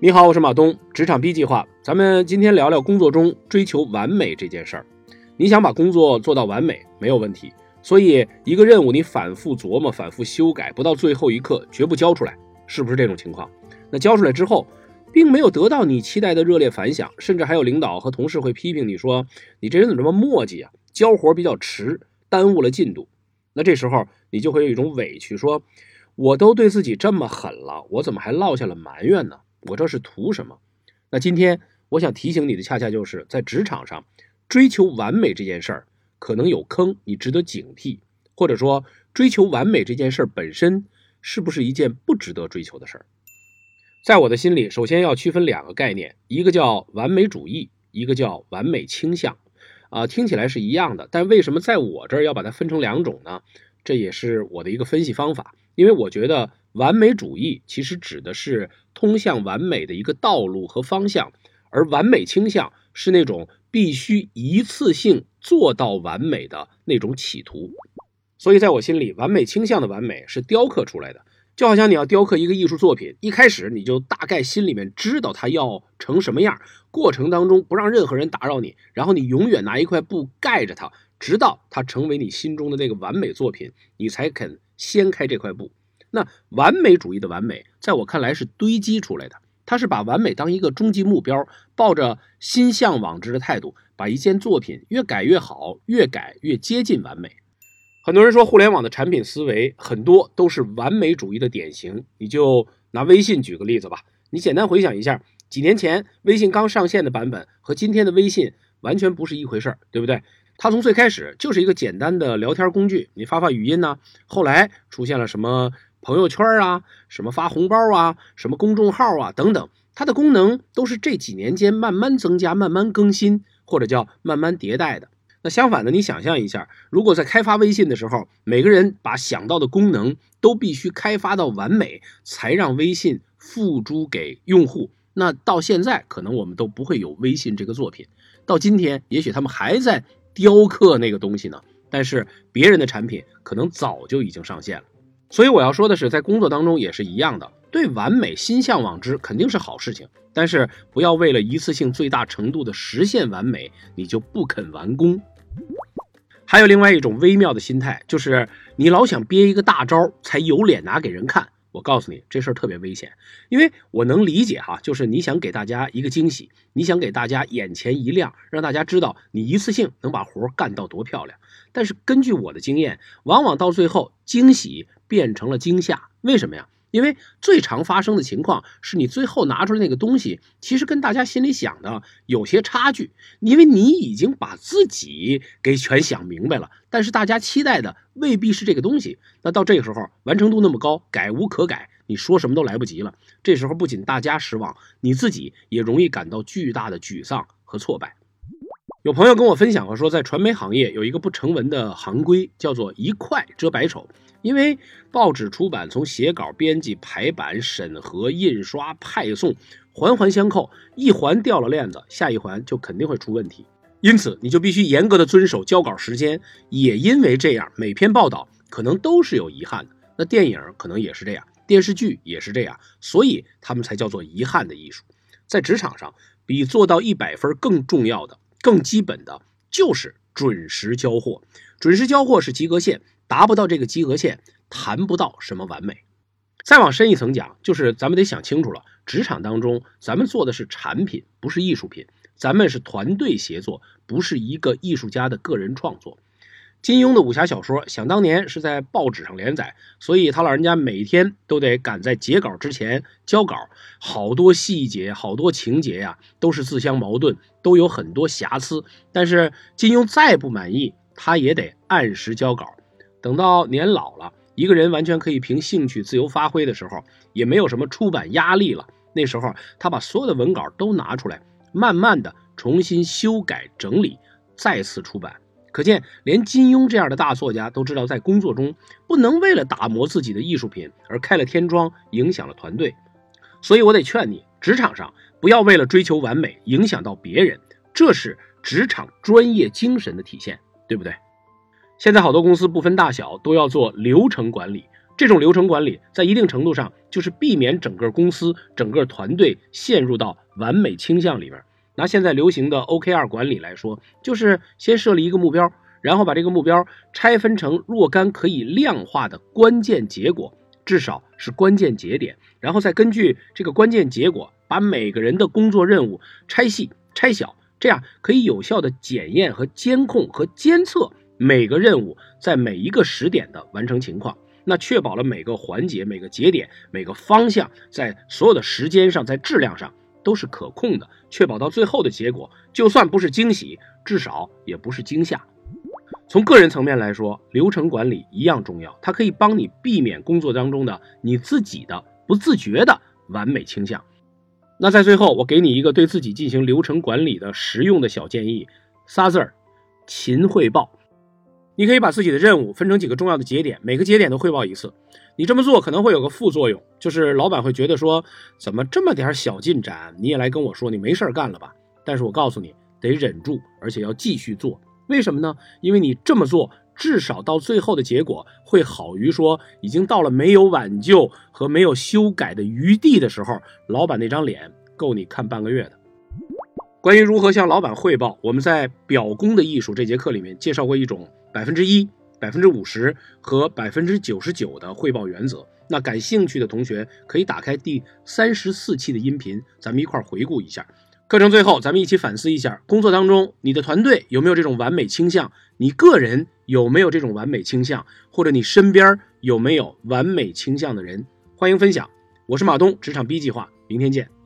你好，我是马东，职场 B 计划，咱们今天聊聊工作中追求完美这件事儿。你想把工作做到完美没有问题，所以一个任务你反复琢磨、反复修改，不到最后一刻绝不交出来，是不是这种情况？那交出来之后，并没有得到你期待的热烈反响，甚至还有领导和同事会批评你说你这人怎么这么磨叽啊，交活比较迟，耽误了进度。那这时候你就会有一种委屈，说我都对自己这么狠了，我怎么还落下了埋怨呢？我这是图什么？那今天我想提醒你的，恰恰就是在职场上追求完美这件事儿，可能有坑，你值得警惕。或者说，追求完美这件事儿本身是不是一件不值得追求的事儿？在我的心里，首先要区分两个概念，一个叫完美主义，一个叫完美倾向。啊，听起来是一样的，但为什么在我这儿要把它分成两种呢？这也是我的一个分析方法，因为我觉得。完美主义其实指的是通向完美的一个道路和方向，而完美倾向是那种必须一次性做到完美的那种企图。所以，在我心里，完美倾向的完美是雕刻出来的，就好像你要雕刻一个艺术作品，一开始你就大概心里面知道它要成什么样，过程当中不让任何人打扰你，然后你永远拿一块布盖着它，直到它成为你心中的那个完美作品，你才肯掀开这块布。那完美主义的完美，在我看来是堆积出来的。他是把完美当一个终极目标，抱着心向往之的态度，把一件作品越改越好，越改越接近完美。很多人说互联网的产品思维很多都是完美主义的典型。你就拿微信举个例子吧，你简单回想一下，几年前微信刚上线的版本和今天的微信完全不是一回事儿，对不对？它从最开始就是一个简单的聊天工具，你发发语音呢，后来出现了什么？朋友圈啊，什么发红包啊，什么公众号啊等等，它的功能都是这几年间慢慢增加、慢慢更新，或者叫慢慢迭代的。那相反的，你想象一下，如果在开发微信的时候，每个人把想到的功能都必须开发到完美，才让微信付诸给用户，那到现在可能我们都不会有微信这个作品。到今天，也许他们还在雕刻那个东西呢，但是别人的产品可能早就已经上线了。所以我要说的是，在工作当中也是一样的，对完美心向往之肯定是好事情，但是不要为了一次性最大程度的实现完美，你就不肯完工。还有另外一种微妙的心态，就是你老想憋一个大招才有脸拿给人看。我告诉你，这事儿特别危险，因为我能理解哈，就是你想给大家一个惊喜，你想给大家眼前一亮，让大家知道你一次性能把活干到多漂亮。但是根据我的经验，往往到最后惊喜变成了惊吓，为什么呀？因为最常发生的情况是你最后拿出来那个东西，其实跟大家心里想的有些差距，因为你已经把自己给全想明白了，但是大家期待的未必是这个东西。那到这个时候，完成度那么高，改无可改，你说什么都来不及了。这时候不仅大家失望，你自己也容易感到巨大的沮丧和挫败。有朋友跟我分享过，说在传媒行业有一个不成文的行规，叫做一块遮百丑。因为报纸出版从写稿、编辑、排版、审核、印刷、派送，环环相扣，一环掉了链子，下一环就肯定会出问题。因此，你就必须严格的遵守交稿时间。也因为这样，每篇报道可能都是有遗憾的。那电影可能也是这样，电视剧也是这样，所以他们才叫做遗憾的艺术。在职场上，比做到一百分更重要的、更基本的，就是准时交货。准时交货是及格线。达不到这个及格线，谈不到什么完美。再往深一层讲，就是咱们得想清楚了，职场当中，咱们做的是产品，不是艺术品。咱们是团队协作，不是一个艺术家的个人创作。金庸的武侠小说，想当年是在报纸上连载，所以他老人家每天都得赶在截稿之前交稿，好多细节、好多情节呀，都是自相矛盾，都有很多瑕疵。但是金庸再不满意，他也得按时交稿。等到年老了，一个人完全可以凭兴趣自由发挥的时候，也没有什么出版压力了。那时候，他把所有的文稿都拿出来，慢慢的重新修改整理，再次出版。可见，连金庸这样的大作家都知道，在工作中不能为了打磨自己的艺术品而开了天窗，影响了团队。所以我得劝你，职场上不要为了追求完美影响到别人，这是职场专业精神的体现，对不对？现在好多公司不分大小都要做流程管理，这种流程管理在一定程度上就是避免整个公司、整个团队陷入到完美倾向里边。拿现在流行的 OKR 管理来说，就是先设立一个目标，然后把这个目标拆分成若干可以量化的关键结果，至少是关键节点，然后再根据这个关键结果，把每个人的工作任务拆细、拆小，这样可以有效的检验和监控和监测每个任务在每一个时点的完成情况。那确保了每个环节、每个节点、每个方向在所有的时间上、在质量上都是可控的，确保到最后的结果，就算不是惊喜，至少也不是惊吓。从个人层面来说，流程管理一样重要，它可以帮你避免工作当中的你自己的不自觉的完美倾向。那在最后，我给你一个对自己进行流程管理的实用的小建议，仨字儿：勤汇报。你可以把自己的任务分成几个重要的节点，每个节点都汇报一次。你这么做可能会有个副作用，就是老板会觉得说，怎么这么点小进展你也来跟我说，你没事干了吧？但是我告诉你，得忍住，而且要继续做。为什么呢？因为你这么做，至少到最后的结果会好于说，已经到了没有挽救和没有修改的余地的时候，老板那张脸够你看半个月的。关于如何向老板汇报，我们在表功的艺术这节课里面介绍过一种。百分之一、百分之五十和百分之九十九的汇报原则。那感兴趣的同学可以打开第三十四期的音频，咱们一块回顾一下。课程最后，咱们一起反思一下：工作当中，你的团队有没有这种完美倾向？你个人有没有这种完美倾向？或者你身边有没有完美倾向的人？欢迎分享。我是马东，职场 B 计划，明天见。